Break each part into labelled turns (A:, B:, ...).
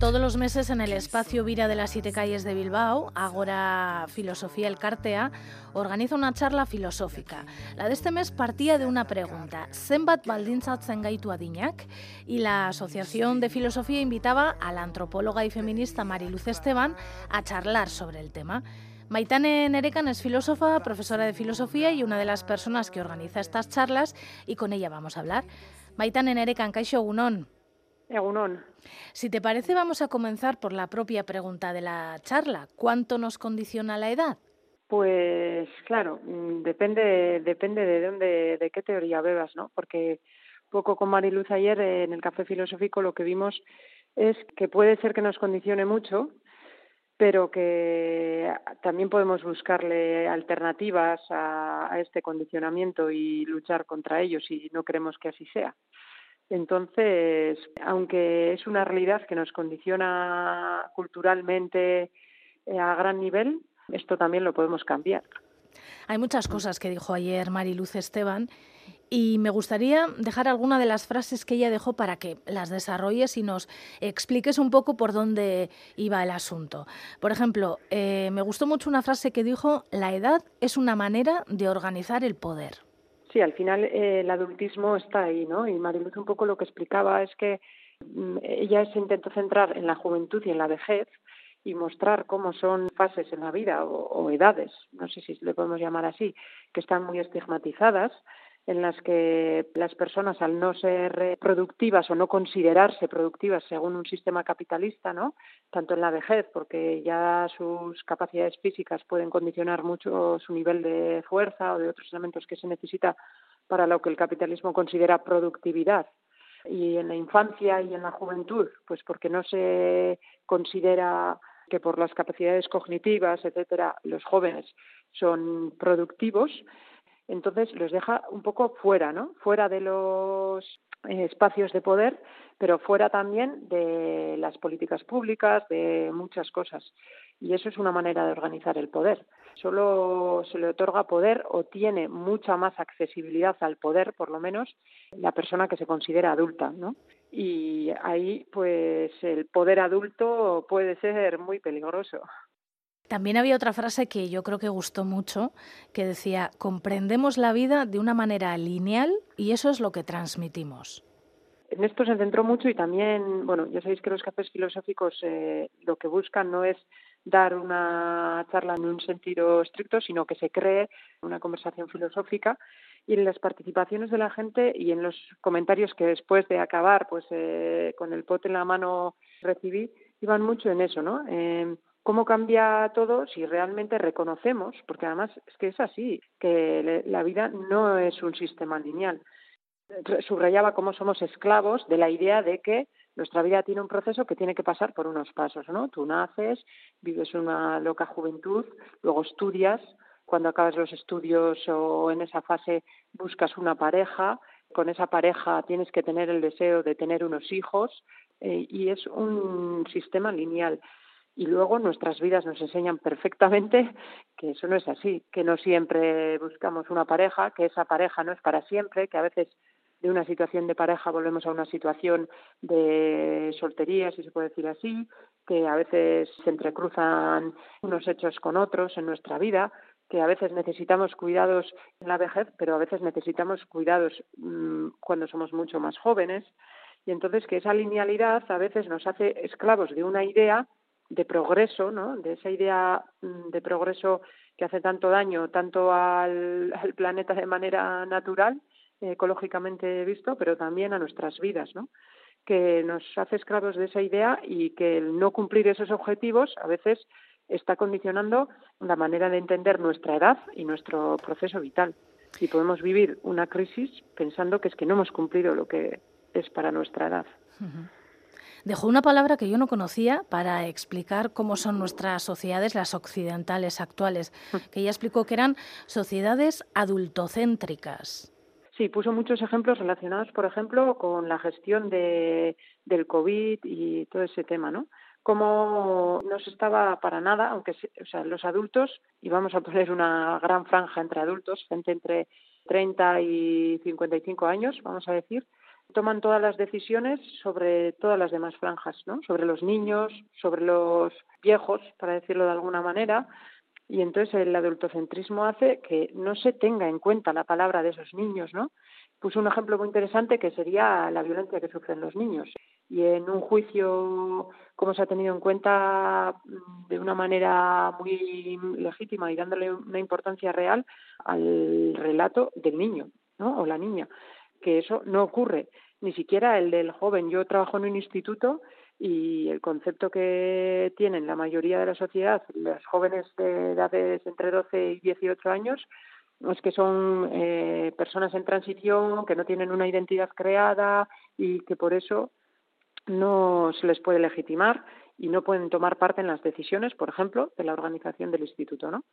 A: Todos los meses en el espacio Vira de las Siete Calles de Bilbao, Agora Filosofía El Cartea, organiza una charla filosófica. La de este mes partía de una pregunta, ¿zenbat baldintzatzen gaitu adinak? Y la Asociación de Filosofía invitaba a la antropóloga y feminista Mariluz Esteban a charlar sobre el tema. Maitane Nerekan es filósofa, profesora de filosofía y una de las personas que organiza estas charlas y con ella vamos a hablar. Maitane Nerekan, Kaixo Egunon.
B: Egunon.
A: Si te parece, vamos a comenzar por la propia pregunta de la charla. ¿Cuánto nos condiciona la edad?
B: Pues claro, mm, depende, depende de dónde, de qué teoría bebas, ¿no? Porque poco con Mariluz ayer en el café filosófico lo que vimos es que puede ser que nos condicione mucho, pero que también podemos buscarle alternativas a, este condicionamiento y luchar contra ellos y no queremos que así sea. Entonces, aunque es una realidad que nos condiciona culturalmente eh, a gran nivel, esto también lo podemos cambiar.
A: Hay muchas cosas que dijo ayer Mariluz Esteban y me gustaría dejar alguna de las frases que ella dejó para que las desarrolles y nos expliques un poco por dónde iba el asunto. Por ejemplo, eh, me gustó mucho una frase que dijo, la edad es una manera de organizar el poder.
B: Sí, al final eh, el adultismo está ahí, ¿no? Y Mariluz un poco lo que explicaba es que mm, ella se intentó centrar en la juventud y en la vejez y mostrar cómo son fases en la vida o, o edades, no sé si le podemos llamar así, que están muy estigmatizadas en las que las personas al no ser productivas o no considerarse productivas según un sistema capitalista, ¿no? Tanto en la vejez, porque ya sus capacidades físicas pueden condicionar mucho su nivel de fuerza o de otros elementos que se necesita para lo que el capitalismo considera productividad. Y en la infancia y en la juventud, pues porque no se considera que por las capacidades cognitivas, etcétera, los jóvenes son productivos, entonces los deja un poco fuera, ¿no? Fuera de los eh, espacios de poder, pero fuera también de las políticas públicas, de muchas cosas. Y eso es una manera de organizar el poder. Solo se le otorga poder o tiene mucha más accesibilidad al poder, por lo menos, la persona que se considera adulta, ¿no? Y ahí, pues, el poder adulto puede ser muy peligroso.
A: También había otra frase que yo creo que gustó mucho, que decía, comprendemos la vida de una manera lineal y eso es lo que transmitimos.
B: En esto se centró mucho y también, bueno, ya sabéis que los cafés filosóficos eh, lo que buscan no es dar una charla en un sentido estricto, sino que se cree una conversación filosófica y en las participaciones de la gente y en los comentarios que después de acabar, pues eh, con el pote en la mano recibí, iban mucho en eso, ¿no? Eh, cómo cambia todo si realmente reconocemos, porque además es que es así, que la vida no es un sistema lineal. Subrayaba cómo somos esclavos de la idea de que nuestra vida tiene un proceso que tiene que pasar por unos pasos, ¿no? Tú naces, vives una loca juventud, luego estudias, cuando acabas los estudios o en esa fase buscas una pareja, con esa pareja tienes que tener el deseo de tener unos hijos eh, y es un sistema lineal y luego nuestras vidas nos enseñan perfectamente que eso no es así, que no siempre buscamos una pareja, que esa pareja no es para siempre, que a veces de una situación de pareja volvemos a una situación de soltería, si se puede decir así, que a veces se entrecruzan unos hechos con otros en nuestra vida, que a veces necesitamos cuidados en la vejez, pero a veces necesitamos cuidados mmm, cuando somos mucho más jóvenes. Y entonces que esa linealidad a veces nos hace esclavos de una idea de progreso, ¿no? de esa idea mm, de progreso que hace tanto daño tanto al, planeta de manera natural, ecológicamente visto, pero también a nuestras vidas, ¿no? que nos hace esclavos de esa idea y que el no cumplir esos objetivos a veces está condicionando la manera de entender nuestra edad y nuestro proceso vital. Y podemos vivir una crisis pensando que es que no hemos cumplido lo que es para nuestra edad.
A: Dejó una palabra que yo no conocía para explicar cómo son nuestras sociedades, las occidentales actuales, que ella explicó que eran sociedades adultocéntricas.
B: Sí, puso muchos ejemplos relacionados, por ejemplo, con la gestión de, del COVID y todo ese tema, ¿no? cómo no se estaba para nada, aunque o sea, los adultos, y vamos a poner una gran franja entre adultos, gente entre 30 y 55 años, vamos a decir, toman todas las decisiones sobre todas las demás franjas, ¿no? Sobre los niños, sobre los viejos, para decirlo de alguna manera, y entonces el adultocentrismo hace que no se tenga en cuenta la palabra de esos niños, ¿no? Puso un ejemplo muy interesante que sería la violencia que sufren los niños. Y en un juicio, como se ha tenido en cuenta mm, de una manera muy legítima y dándole una importancia real al relato del niño, ¿no? O la niña, que eso no ocurre, ni siquiera el del joven. Yo trabajo en un instituto y el concepto que tienen la mayoría de la sociedad, los jóvenes de edades entre 12 y 18 años, es que son eh, personas en transición, que no tienen una identidad creada y que por eso no se les puede legitimar y no pueden tomar parte en las decisiones, por ejemplo, de la organización del instituto, ¿no?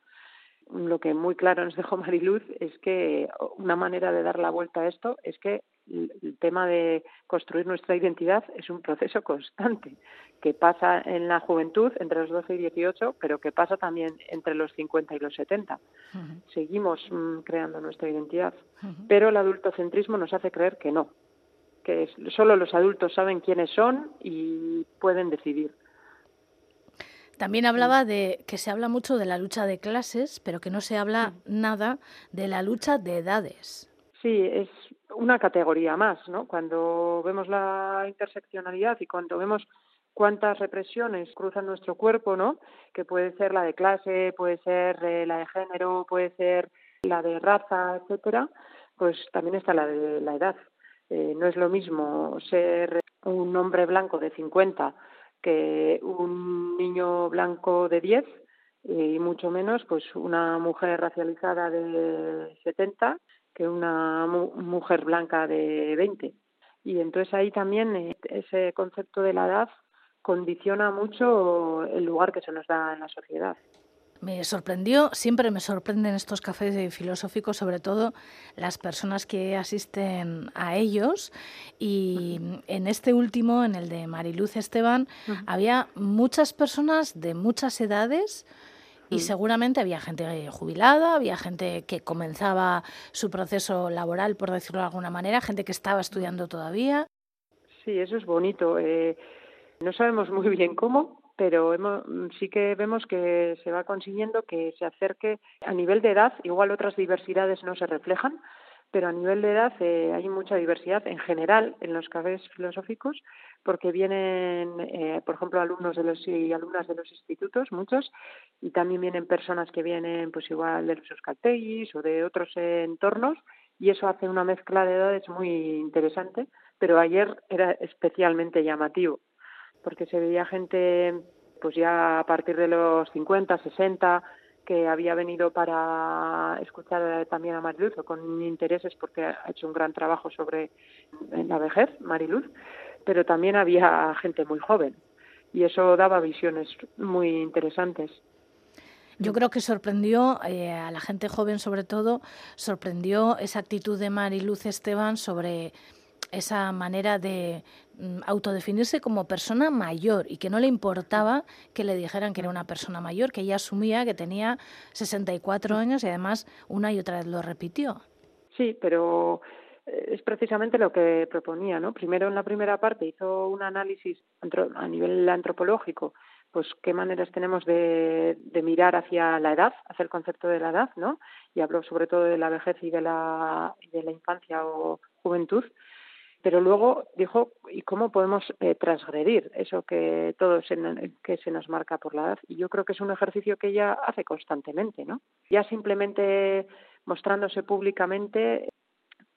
B: lo que muy claro nos dejó Mariluz es que una manera de dar la vuelta a esto es que el tema de construir nuestra identidad es un proceso constante que pasa en la juventud entre los 12 y 18, pero que pasa también entre los 50 y los 70. Seguimos mm, creando nuestra identidad, pero el adultocentrismo nos hace creer que no, que solo los adultos saben quiénes son y pueden decidir.
A: También hablaba de que se habla mucho de la lucha de clases, pero que no se habla nada de la lucha de edades.
B: Sí, es una categoría más, ¿no? Cuando vemos la interseccionalidad y cuando vemos cuántas represiones cruzan nuestro cuerpo, ¿no? Que puede ser la de clase, puede ser eh, la de género, puede ser la de raza, etcétera, pues también está la de la edad. Eh, no es lo mismo ser un hombre blanco de 50 que un niño blanco de 10 y mucho menos pues una mujer racializada de 70 que una mujer blanca de 20. Y entonces ahí también eh, ese concepto de la edad condiciona mucho el lugar que se nos da en la sociedad
A: me sorprendió, siempre me sorprenden estos cafés filosóficos, sobre todo las personas que asisten a ellos. Y en este último, en el de Mariluz Esteban, había muchas personas de muchas edades. Y seguramente había gente jubilada, había gente que comenzaba su proceso laboral, por decirlo de alguna manera, gente que estaba estudiando todavía.
B: Sí, eso es bonito. Eh, no sabemos muy bien cómo, pero sí que vemos que se va consiguiendo que se acerque a nivel de edad, igual otras diversidades no se reflejan, pero a nivel de edad eh, hay mucha diversidad en general en los cafés filosóficos, porque vienen, eh, por ejemplo, alumnos de los y alumnas de los institutos, muchos, y también vienen personas que vienen, pues igual de los euskaltegis o de otros entornos, y eso hace una mezcla de edades muy interesante, pero ayer era especialmente llamativo porque se veía gente pues ya a partir de los 50, 60 que había venido para escuchar también a Mariluz con intereses porque ha hecho un gran trabajo sobre la vejez, Mariluz, pero también había gente muy joven y eso daba visiones muy interesantes.
A: Yo creo que sorprendió eh, a la gente joven sobre todo, sorprendió esa actitud de Mariluz Esteban sobre esa manera de mm, autodefinirse como persona mayor y que no le importaba que le dijeran que era una persona mayor, que ella asumía que tenía 64 años y además una y otra vez lo repitió.
B: Sí, pero es precisamente lo que proponía, ¿no? Primero en la primera parte hizo un análisis a nivel antropológico, pues qué maneras tenemos de, de mirar hacia la edad, hacia el concepto de la edad, ¿no? Y habló sobre todo de la vejez y de la, de la infancia o juventud pero luego dijo y cómo podemos eh, transgredir eso que todo se, que se nos marca por la edad y yo creo que es un ejercicio que ella hace constantemente no ya simplemente mostrándose públicamente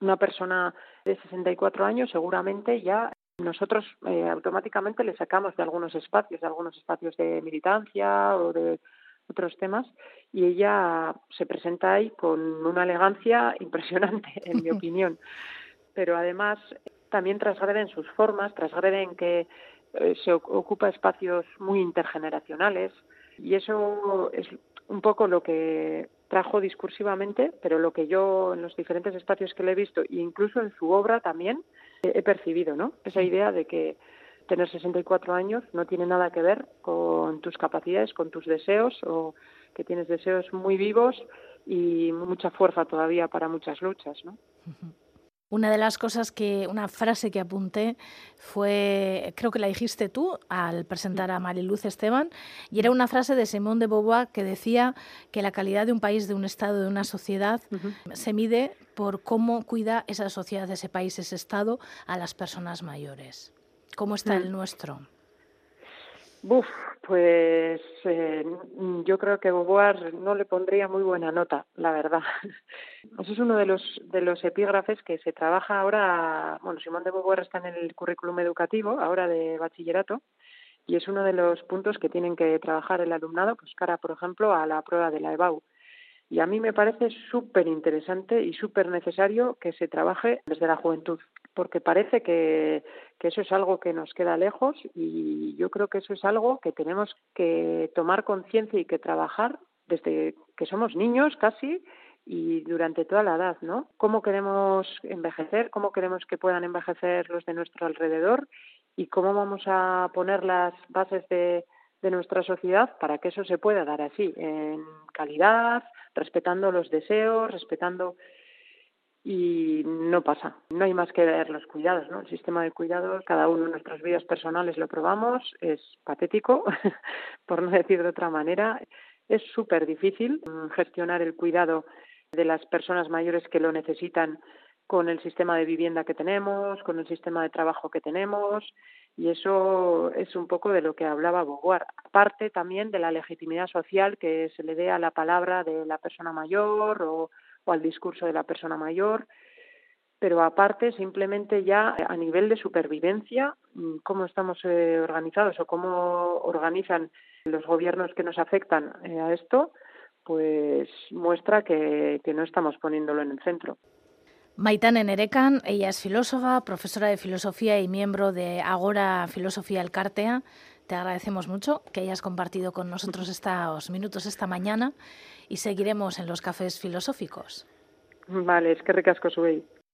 B: una persona de 64 años seguramente ya nosotros eh, automáticamente le sacamos de algunos espacios de algunos espacios de militancia o de otros temas y ella se presenta ahí con una elegancia impresionante en mi opinión. Pero además también transgreden sus formas, transgreden que eh, se ocupa espacios muy intergeneracionales y eso es un poco lo que trajo discursivamente, pero lo que yo en los diferentes espacios que le he visto e incluso en su obra también he percibido, ¿no? Esa idea de que tener 64 años no tiene nada que ver con tus capacidades, con tus deseos o que tienes deseos muy vivos y mucha fuerza todavía para muchas luchas, ¿no?
A: Una de las cosas que, una frase que apunté fue, creo que la dijiste tú al presentar a Mariluz Esteban, y era una frase de Simón de Beauvoir que decía que la calidad de un país, de un Estado, de una sociedad, se mide por cómo cuida esa sociedad, ese país, ese Estado a las personas mayores. ¿Cómo está el nuestro?
B: Buf, pues eh, yo creo que Beauvoir no le pondría muy buena nota, la verdad. Eso es uno de los de los epígrafes que se trabaja ahora. Bueno, Simón de Beauvoir está en el currículum educativo ahora de bachillerato y es uno de los puntos que tienen que trabajar el alumnado, pues cara, por ejemplo, a la prueba de la EBAU. Y a mí me parece súper interesante y súper necesario que se trabaje desde la juventud, porque parece que, que, eso es algo que nos queda lejos y yo creo que eso es algo que tenemos que tomar conciencia y que trabajar desde que somos niños casi y durante toda la edad, ¿no? ¿Cómo queremos envejecer? ¿Cómo queremos que puedan envejecer los de nuestro alrededor? ¿Y cómo vamos a poner las bases de, de nuestra sociedad para que eso se pueda dar así, en calidad, respetando los deseos, respetando y no pasa. No hay más que ver los cuidados, ¿no? El sistema de cuidados, cada uno en nuestras vidas personales lo probamos, es patético, por no decir de otra manera. Es súper difícil gestionar el cuidado de las personas mayores que lo necesitan con el sistema de vivienda que tenemos, con el sistema de trabajo que tenemos, y eso es un poco de lo que hablaba Beauvoir. Aparte también de la legitimidad social que se le dé a la palabra de la persona mayor o, o al discurso de la persona mayor, pero aparte simplemente ya a nivel de supervivencia, mm, cómo estamos eh, organizados o cómo organizan los gobiernos que nos afectan eh, a esto, pues muestra que, no estamos poniéndolo en el centro.
A: Maitane Nerekan, ella es filósofa, profesora de filosofía y miembro de Agora Filosofía Elkartea. Te agradecemos mucho que hayas compartido con nosotros estos minutos esta mañana y seguiremos en los cafés filosóficos.
B: Vale, es que recasco subéis.